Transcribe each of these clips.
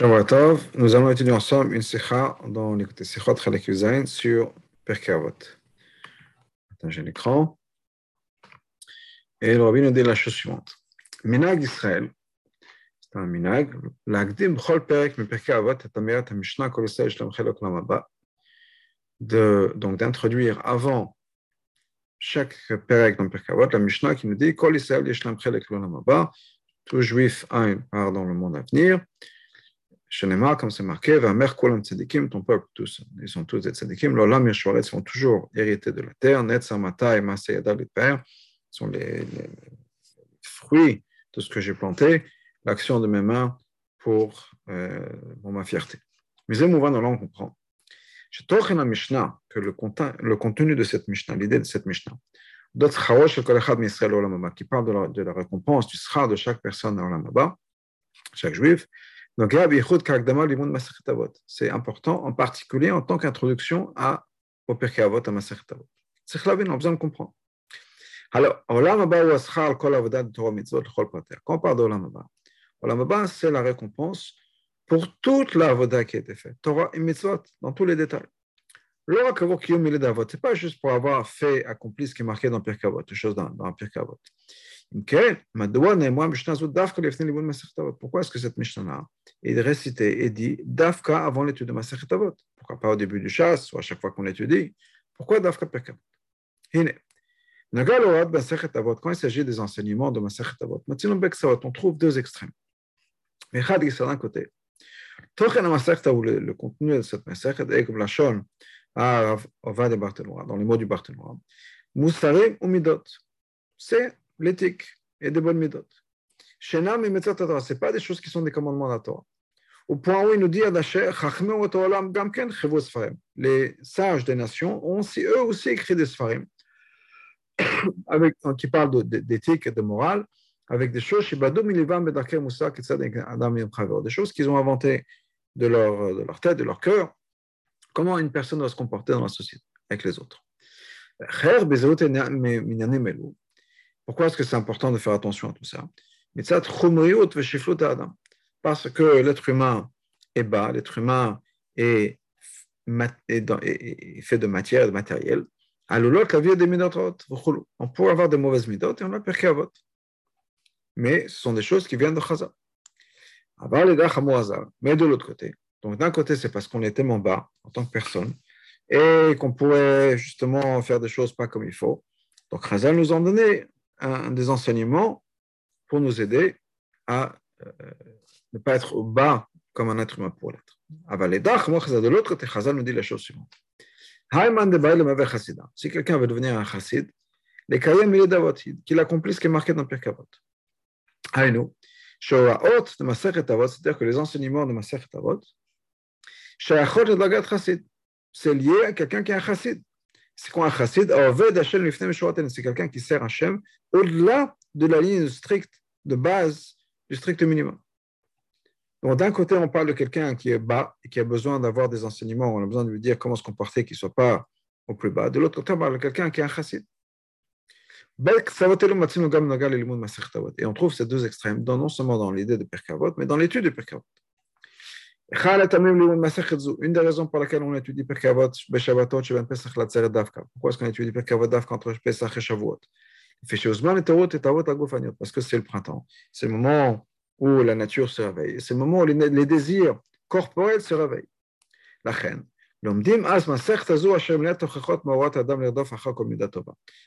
Nous allons étudier ensemble une sikha dans l'écoute Sikhot Chalek sur Pirkei Avot. J'ai l'écran. Et le rabbi nous dit la chose suivante. Minag Israël, c'est un minag, l'agdim b'chol perek mi Pirkei Avot et amirat ha-mishnah kol Yisrael shlem chelok donc d'introduire avant chaque perek dans Pirkei Avot, la mishnah qui nous dit kol Yisrael yeshlem chelok lamaba, tout juif a une part dans le monde à venir, Shenema, comme c'est marqué, va kolam tzedikim, ton peuple, tous, ils sont tous des tzedikim, l'olam yeshwaretz vont toujours hériter de la terre, net et masayada pères, sont les, fruits de ce que j'ai planté, l'action de mes mains pour, euh, pour ma fierté. Mais c'est mouvant, on comprend. La Mishnah, que le, contenu de cette Mishnah, l'idée de cette Mishnah, qui parle de la, de la récompense, du sera de chaque personne dans l'Amaba, chaque juif, donc, c'est important, en particulier en tant qu'introduction à, au Pirkei Avot, à Masechet Avot. C'est on a besoin de comprendre. Alors, Chol Pater. Quand on parle d'Olam Olam c'est la récompense pour toute la Avoda qui a été faite, Torah et Mitzvot, dans tous les détails. Kiyom Milé d'Avot, ce n'est pas juste pour avoir fait, accompli ce qui est marqué dans Pirkei Avot, les choses dans, dans Pirkei. Pourquoi est-ce que cette Mishnah est récitée et dit Dafka avant l'étude de Masechet Avot Pourquoi pas au début du chasse ou à chaque fois qu'on l'étudie Pourquoi Dafka Pekavot quand il s'agit des enseignements de Masechet Avot, on trouve deux extrêmes. Mais d'un côté, le contenu de cette Masechet est comme la Shon dans les mots du Barthénois, Moussarim ou Midot. C'est l'éthique et des bonnes méthodes. Shenam et ce pas des choses qui sont des commandements de la Torah. Au point où il nous dit les sages des nations ont aussi, eux aussi écrit des Sfarim, avec, qui parlent d'éthique et de morale, avec des choses, des choses qu'ils ont inventées de leur, de leur tête, de leur cœur, comment une personne doit se comporter dans la société avec les autres. Pourquoi est-ce que c'est important de faire attention à tout ça? Parce que l'être humain est bas, l'être humain est, fait de matière, de matériel. On peut avoir des mauvaises midotes et on a perkavot. Mais ce sont des choses qui viennent de Chazal. Mais de l'autre côté, donc d'un côté, c'est parce qu'on est tellement bas en tant que personne et qu'on pourrait justement faire des choses pas comme il faut. Donc Chazal nous en donné un, des enseignements pour nous aider à euh, ne pas être au bas comme un être humain pour l'être. De l'autre côté, Chazal nous dit la chose suivante. Si quelqu'un veut devenir un chassid, qu'il accomplisse ce qui est marqué dans Pirkavot. c'est-à-dire que les enseignements de Masechet Avot, c'est lié à quelqu'un qui est un chassid. C'est quoi un chassid? C'est quelqu'un qui sert Hachem au-delà de la ligne stricte de base, du strict minimum. Donc, d'un côté, on parle de quelqu'un qui est bas et qui a besoin d'avoir des enseignements, on a besoin de lui dire comment se comporter, qu'il ne soit pas au plus bas. De l'autre côté, on parle de quelqu'un qui est un chassid. Et on trouve ces deux extrêmes, non seulement dans l'idée de Perkavot, mais dans l'étude de Perkavot. Une des raisons pour lesquelles on étudie Perkavot, Beshabatot, Sheben Pesach, la Davka. Pourquoi est-ce qu'on étudie Davka entre Pesach et Shavuot parce que c'est le printemps. C'est le moment où la nature se réveille. C'est le moment où les, désirs corporels se réveillent. La reine.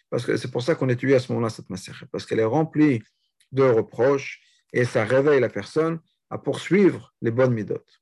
Parce que c'est pour ça qu'on étudie à ce moment-là cette masère, parce qu'elle est remplie de reproches et ça réveille la personne à poursuivre les bonnes midotes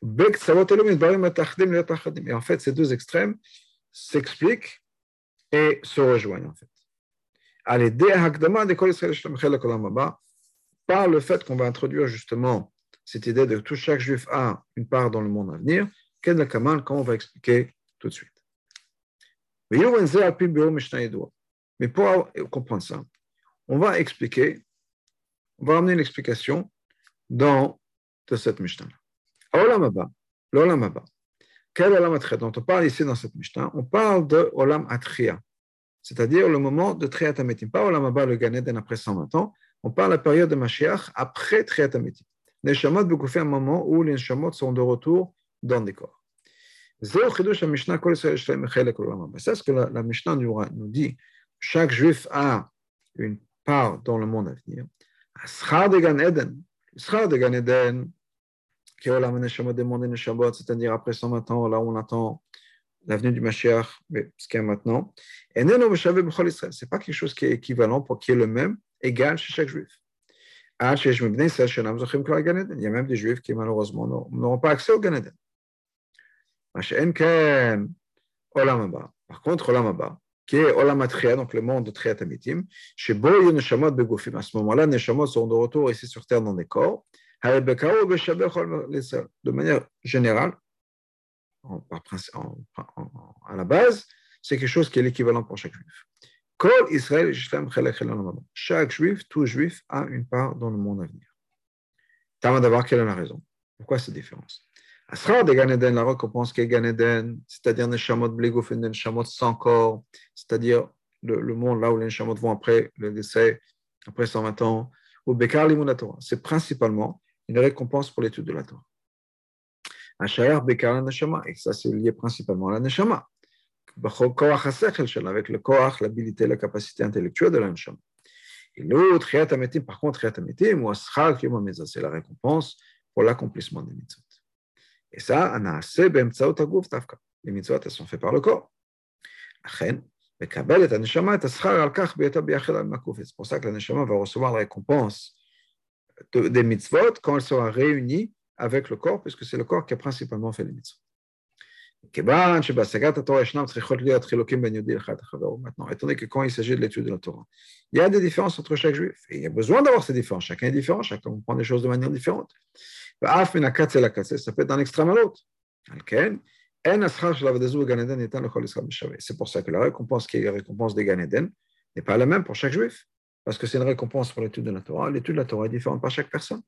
Et en fait, ces deux extrêmes s'expliquent et se rejoignent en fait. Par le fait qu'on va introduire justement cette idée de tout chaque juif a une part dans le monde à venir, Ken va expliquer tout de suite? Mais pour comprendre ça, on va expliquer, on va amener une explication dans de cette Mishnah. Olam Abba, l'Olam Abba. Quel Olam Atria dont on parle ici dans cette Mishnah On parle de Olam Atria, c'est-à-dire le moment de Triat Ametim. Pas Olam Abba, le Ganeden après 120 ans, on parle de la période de Mashiach après Triat Ametim. Les Shamot fait un moment où les Shamot sont de retour dans des corps. C'est ce que la, Mishnah nous, dit. Chaque juif a une part dans le monde à venir. Schar de Gan Eden, de Gan Eden, c'est-à-dire après 120 ans, là où on attend l'avenue du Mashiach, mais ce qu'il y a maintenant. Et ce n'est pas quelque chose qui est équivalent pour qui est le même, égal chez chaque juif. Il y a même des juifs qui malheureusement n'auront pas accès au Gan Eden. Par contre, Olam qui est Olam donc le monde de Triat Amitim, chez Boy Neshamot Begofim. À ce moment-là, Neshamot sont de retour ici sur terre dans des corps. De manière générale, en, en, en, à la base, c'est quelque chose qui est l'équivalent pour chaque juif. Chaque juif, tout juif a une part dans le monde à venir. Tama d'avoir quelle est la raison Pourquoi cette différence? Asrar de Ganeden, la récompense qui est Ganeden, c'est-à-dire Neshamot Blegofen, Neshamot sans corps, c'est-à-dire le, le, monde là où les Neshamot vont après le décès, après 120 ans, ou Bekar Torah. C'est principalement une récompense pour l'étude de la Torah. Bekar Neshama, et ça c'est lié principalement à la Neshama. Avec le koach, l'habilité, la capacité intellectuelle de la Neshama. Et l'autre, par contre, c'est la récompense pour l'accomplissement des mitzvot. Et ça, les mitzvot, elles sont faites par le corps. C'est pour ça que la neshama va recevoir la récompense des mitzvot quand elle sera réunie avec le corps, puisque c'est le corps qui a principalement fait les mitzvot. Maintenant, étant donné que quand il s'agit de l'étude de la Torah, il y a des différences entre chaque juif. Il y a besoin d'avoir ces différences. Chacun est différent, chacun comprend les choses de manière différente. Ça peut être d'un extrême à l'autre. C'est pour ça que la récompense qui est la récompense des Gan n'est pas la même pour chaque juif, parce que c'est une récompense pour l'étude de la Torah. L'étude de la Torah est différente par chaque personne.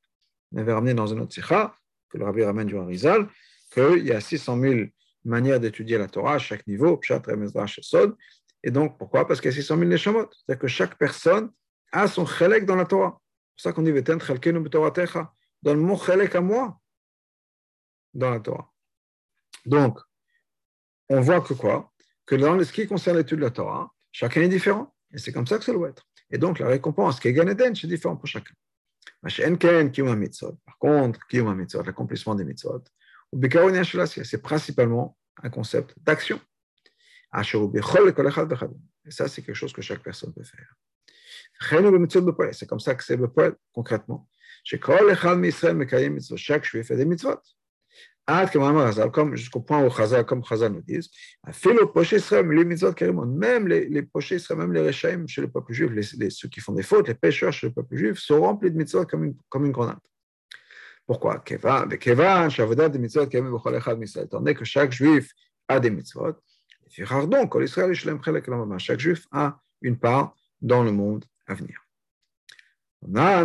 On avait ramené dans un autre sikha, que le rabbi ramène du Harizal, qu'il y a 600 000 manières d'étudier la Torah à chaque niveau, Pshat, Remezrach, Sod. Et donc, pourquoi? Parce qu'il y a 600 000 neshamot. C'est-à-dire que chaque personne a son chelek dans la Torah. C'est pour ça qu'on dit Veten chelkenu b'toratecha dans le mot chelek à moi dans la Torah. Donc, on voit que quoi? Que dans ce qui concerne l'étude de la Torah, chacun est différent. Et c'est comme ça que ça doit être. Et donc, la récompense qui est Ganeden, c'est différent pour chacun. Par contre, l'accomplissement des mitzvot, c'est principalement un concept d'action. Et ça, c'est quelque chose que chaque personne peut faire. C'est comme ça que c'est concrètement. Chaque juif fait des mitzvot. Jusqu'au point où Chazal, comme nous disent, même les, les pochés même les réchaïm chez le peuple juif, les, les, ceux qui font des fautes, les pécheurs chez le peuple juif, sont remplis de mitzvot comme une, comme une grenade. Pourquoi? Étant donné que chaque juif a des mitzvot, donc, chaque juif a une part dans le monde à venir. Maintenant,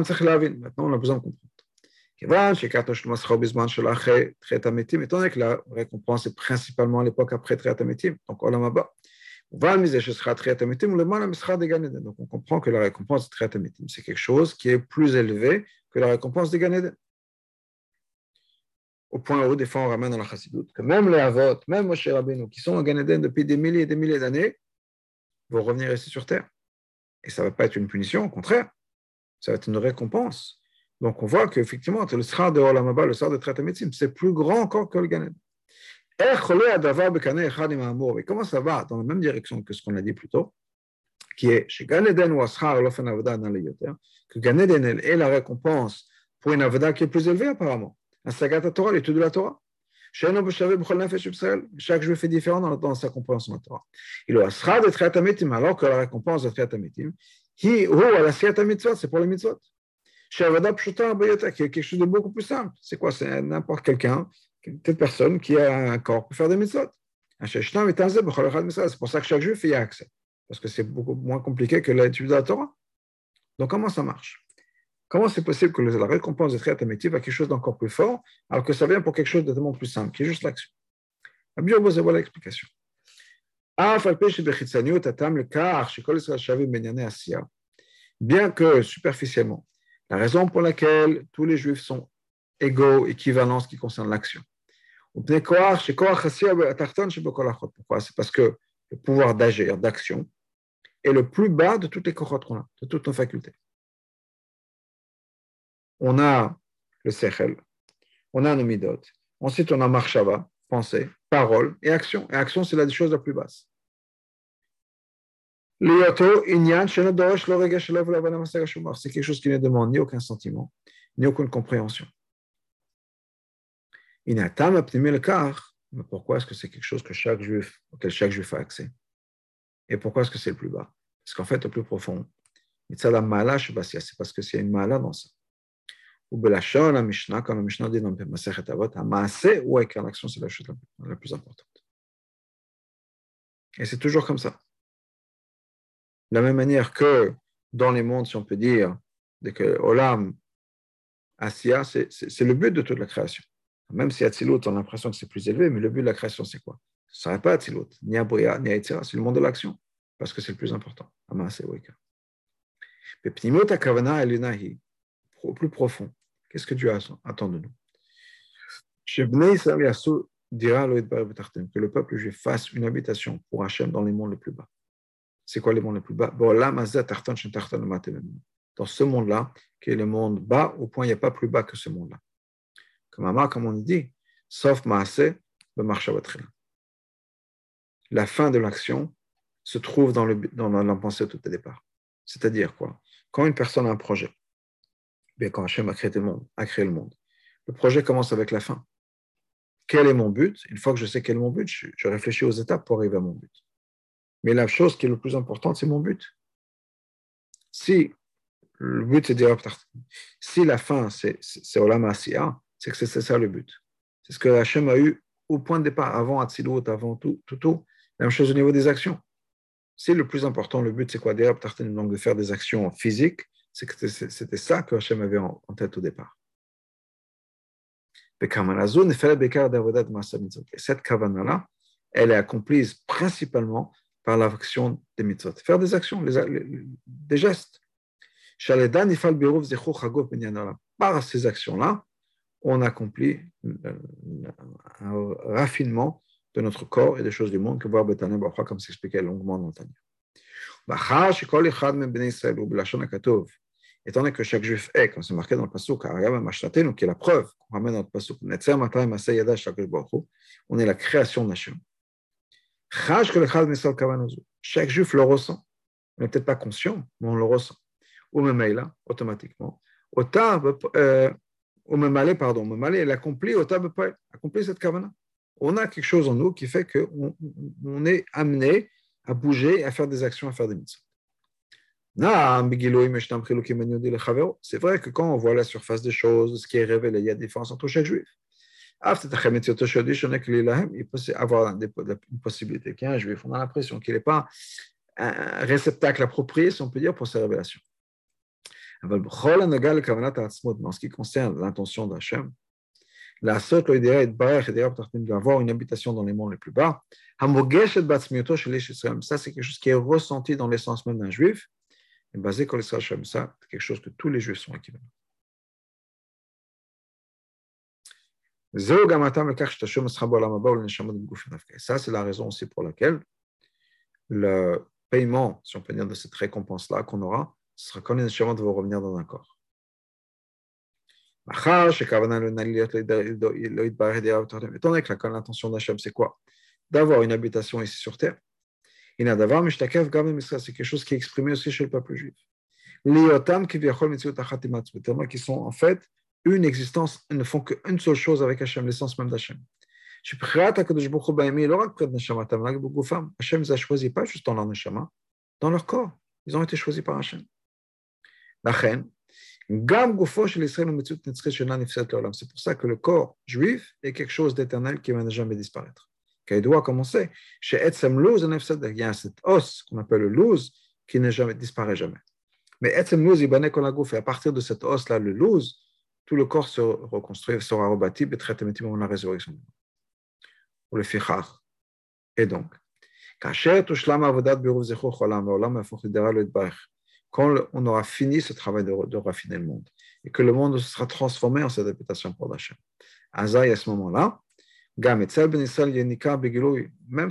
on a besoin de comprendre. Étant donné que la récompense est principalement à l'époque après Triat donc Olam. Donc on comprend que la récompense de Triat c'est quelque chose qui est plus élevé que la récompense des Ganeden. Au point où, des fois, on ramène dans la Chassidut que même les Avot, même Moshe Rabbeinu, qui sont en Ganeden depuis des milliers et des milliers d'années, vont revenir ici sur Terre. Et ça ne va pas être une punition, au contraire, ça va être une récompense. Donc on voit qu'effectivement, le sra de Olamaba, le sra de Tratametzim, c'est plus grand encore que le Ganed. Et comment ça va dans la même direction que ce qu'on a dit plus tôt, qui est chez Ganeden ou Ashar Lofen Avada dans les Yoter, que Ganeden est la récompense pour une Avada qui est plus élevée apparemment. La Sagat Torah, l'étude de la Torah. Chaque juif est différent dans, sa compréhension de la Torah. Il a Ashar de Tratametzim, alors que la récompense de Tratametzim, c'est pour les mitzvot. Shavada Pshuta qui est quelque chose de beaucoup plus simple. C'est quoi? C'est n'importe quelqu'un Telle personne qui a un corps peut faire des mitzvot. C'est pour ça que chaque juif y a accès. Parce que c'est beaucoup moins compliqué que l'étude de la Torah. Donc, comment ça marche? Comment c'est possible que la récompense de Triat va quelque chose d'encore plus fort, alors que ça vient pour quelque chose de tellement plus simple, qui est juste l'action Bien, voilà l'explication. Bien que superficiellement, la raison pour laquelle tous les juifs sont égaux, équivalents en ce qui concerne l'action. Pourquoi? C'est parce que le pouvoir d'agir, d'action, est le plus bas de toutes les kohot qu'on a, de toutes nos facultés. On a le sechel, on a nos midot, ensuite on a marshava, pensée, parole et action. Et action, c'est la chose la plus basse. C'est quelque chose qui ne demande ni aucun sentiment, ni aucune compréhension. Mais pourquoi est-ce que c'est quelque chose que chaque juif, auquel chaque juif a accès? Et pourquoi est-ce que c'est le plus bas? Parce qu'en fait, le plus profond, c'est parce que c'est une mala dans ça. Ou Belachon, la Mishnah, comme la Mishnah dit dans Masechet Avot, Maase ou avec l'action, c'est la chose la plus importante. Et c'est toujours comme ça. De la même manière que dans les mondes, si on peut dire, que Olam, Asiya, c'est le but de toute la création. Même si Atzilut, on a l'impression que c'est plus élevé, mais le but de la création, c'est quoi? Ce ne serait pas Atzilut, ni Abria, ni Aïtira, c'est le monde de l'action, parce que c'est le plus important. Mais Pnimot Akavana Elunahi, au plus profond, qu'est-ce que Dieu attend de nous? Que le peuple juif fasse une habitation pour Hachem dans les mondes les plus bas. C'est quoi les mondes les plus bas? Dans ce monde-là, qui est le monde bas, au point il n'y a pas plus bas que ce monde-là. Comme comme on dit, sauf Maaseh, La fin de l'action se trouve dans, le, dans la pensée tout au départ. C'est-à-dire quoi? Quand une personne a un projet, bien quand Hachem a créé le monde, a créé le monde, le projet commence avec la fin. Quel est mon but? Une fois que je sais quel est mon but, je, réfléchis aux étapes pour arriver à mon but. Mais la chose qui est le plus importante, c'est mon but. Si le but c'est dire si la fin c'est Olam Asiya, c'est que c'est ça le but. C'est ce que Hachem a eu au point de départ, avant Atzilut, avant tout, tout, tout. La même chose au niveau des actions. C'est le plus important, le but c'est quoi? Donc de faire des actions physiques, c'était ça que Hachem avait en, tête au départ. Et cette kavana-là, elle est accomplie principalement par l'action des mitzvot. Faire des actions, des gestes. Par ces actions-là, on accomplit un raffinement de notre corps et des choses du monde que voir comme s'expliquait longuement dans le Tanya. Étant donné que chaque juif est, comme c'est marqué dans le Pasuk, qui est la preuve qu'on ramène dans le Pasuk, on est la création d'Hachem. Chaque juif le ressent. On n'est peut-être pas conscient, mais on le ressent. Ou même là, automatiquement. Euh, ou même pardon, même elle accomplit, accomplit cette kavana. On a quelque chose en nous qui fait qu'on on est amené à bouger, à faire des actions, à faire des mitzvahs. C'est vrai que quand on voit la surface des choses, ce qui est révélé, il y a des différences entre chaque juif. Il peut avoir une possibilité qu'il y a un juif, on a l'impression qu'il n'est pas un réceptacle approprié, si on peut dire, pour ces révélations. En ce qui concerne l'intention d'Hachem, la sotte d'avoir une habitation dans les mondes les plus bas, ça c'est quelque chose qui est ressenti dans l'essence même d'un juif, basé sur ça, c'est quelque chose que tous les juifs sont équivalents. Ça, c'est la raison aussi pour laquelle le paiement, si on peut dire, de cette récompense-là qu'on aura, ce sera quand les de vont revenir dans un corps. Étant donné que l'intention d'Hachem, c'est quoi? D'avoir une habitation ici sur terre. Il a d'avoir c'est quelque chose qui est exprimé aussi chez le peuple juif. qui sont en fait une existence, ils ne font qu'une seule chose avec Hachem, l'essence même d'Hachem. Hachem les a choisis pas juste dans leur neshama, dans leur corps. Ils ont été choisis par Hachem. C'est pour ça que le corps juif est quelque chose d'éternel qui ne va jamais disparaître. Car il doit commencer. Chez Etzem Luz, il y a cet os qu'on appelle le Luz qui ne jamais, disparaît jamais. Mais Etzem Luz, il et à partir de cet os-là, le Luz, tout le corps se reconstruit, sera rebâti, de la résurrection. Ou le Fichar. Et donc, quand on aura fini ce travail de, raffiner le monde et que le monde sera transformé en cette habitation pour l'Hachem. Azaï, à ce moment-là, même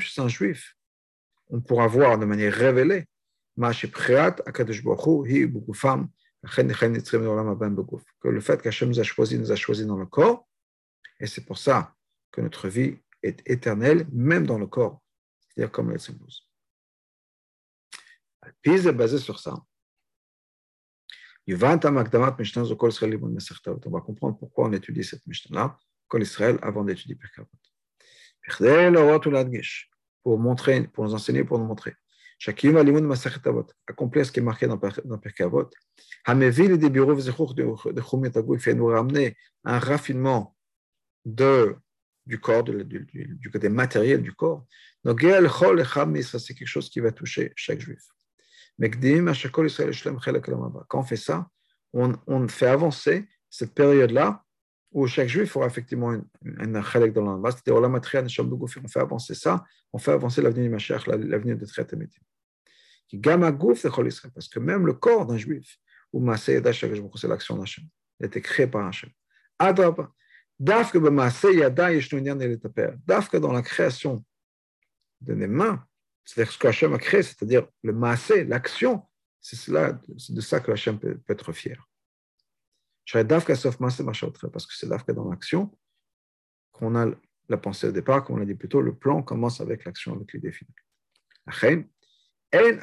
chez un juif, on pourra voir de manière révélée que le fait qu'Hachem nous a choisi, nous a choisi dans le corps, et c'est pour ça que notre vie est éternelle, même dans le corps, c'est-à-dire comme elle s'impose. Puis est basé sur ça. On va comprendre pourquoi on étudie cette Mishnah-là, Kol Israël, avant d'étudier Pirkavot. Pour pour nous enseigner, pour nous montrer. Chacun accomplir ce qui est marqué dans, dans Pirkavot. Hamevil des bureaux de Chumit il fait nous ramener un raffinement de, du corps, du, du, du, matériel du corps. Donc, c'est quelque chose qui va toucher chaque juif. Quand on fait ça, on, fait avancer cette période-là où chaque juif aura effectivement un chalek dans l'anba, c'est-à-dire on fait avancer ça, on fait avancer l'avenir du Mashiach, l'avenir de Tret Parce que même le corps d'un juif, ou c'est l'action d'Hachem, il a été créé par Hachem. Dafka dans la création de mes mains, c'est-à-dire ce que Hachem a créé, c'est-à-dire le massé, l'action, c'est de ça que Hachem peut être fier. Parce que c'est Dafka dans l'action qu'on a la pensée au départ, comme on a dit plutôt, le plan commence avec l'action, avec l'idée finale. Et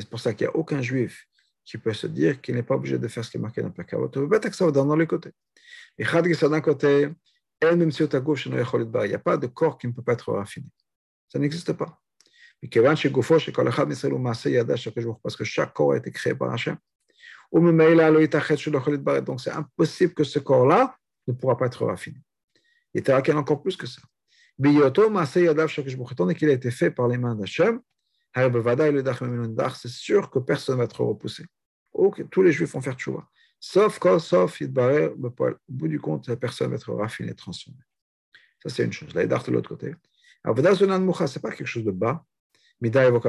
c'est pour ça qu'il n'y a aucun juif qui peut se dire qu'il n'est pas obligé de faire ce qui est marqué dans le va dans les côtés. Et d'un côté, il n'y a pas de corps qui ne peut pas être raffiné. Ça n'existe pas. Parce que chaque corps a été créé par Hachem. Donc c'est impossible que ce corps-là ne pourra pas être raffiné. Il encore plus que ça. Qu'il a été fait par les mains d'Hachem, c'est sûr que personne ne va être repoussé. Tous les juifs vont faire tchouva. Sauf quand, sauf, au bout du compte, personne va être raffinée, transformée. Ça, c'est une chose. De l'autre côté. pas quelque chose de bas. Mida évoque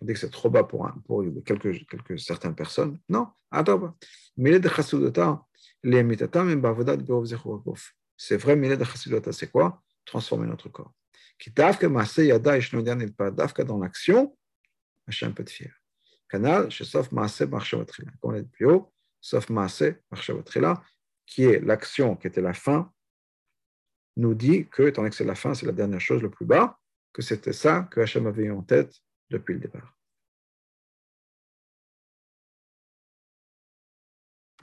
on dit que c'est trop bas pour, un, pour quelques, quelques, certaines personnes. Non, attends. Mais de chassidota, les mitatam et bavodat C'est vrai, mais de chassidota, c'est quoi? Transformer notre corps. Qui davka maase yada et shnodian il pas davka dans l'action, Hachem peut être fier. Canal, chez sauf maase marchavatria. Comme on l'a dit plus haut, sauf maase marchavatria, qui est l'action qui était la fin, nous dit que, étant que c'est la fin, c'est la dernière chose, le plus bas, que c'était ça que Hachem avait eu en tête depuis le départ.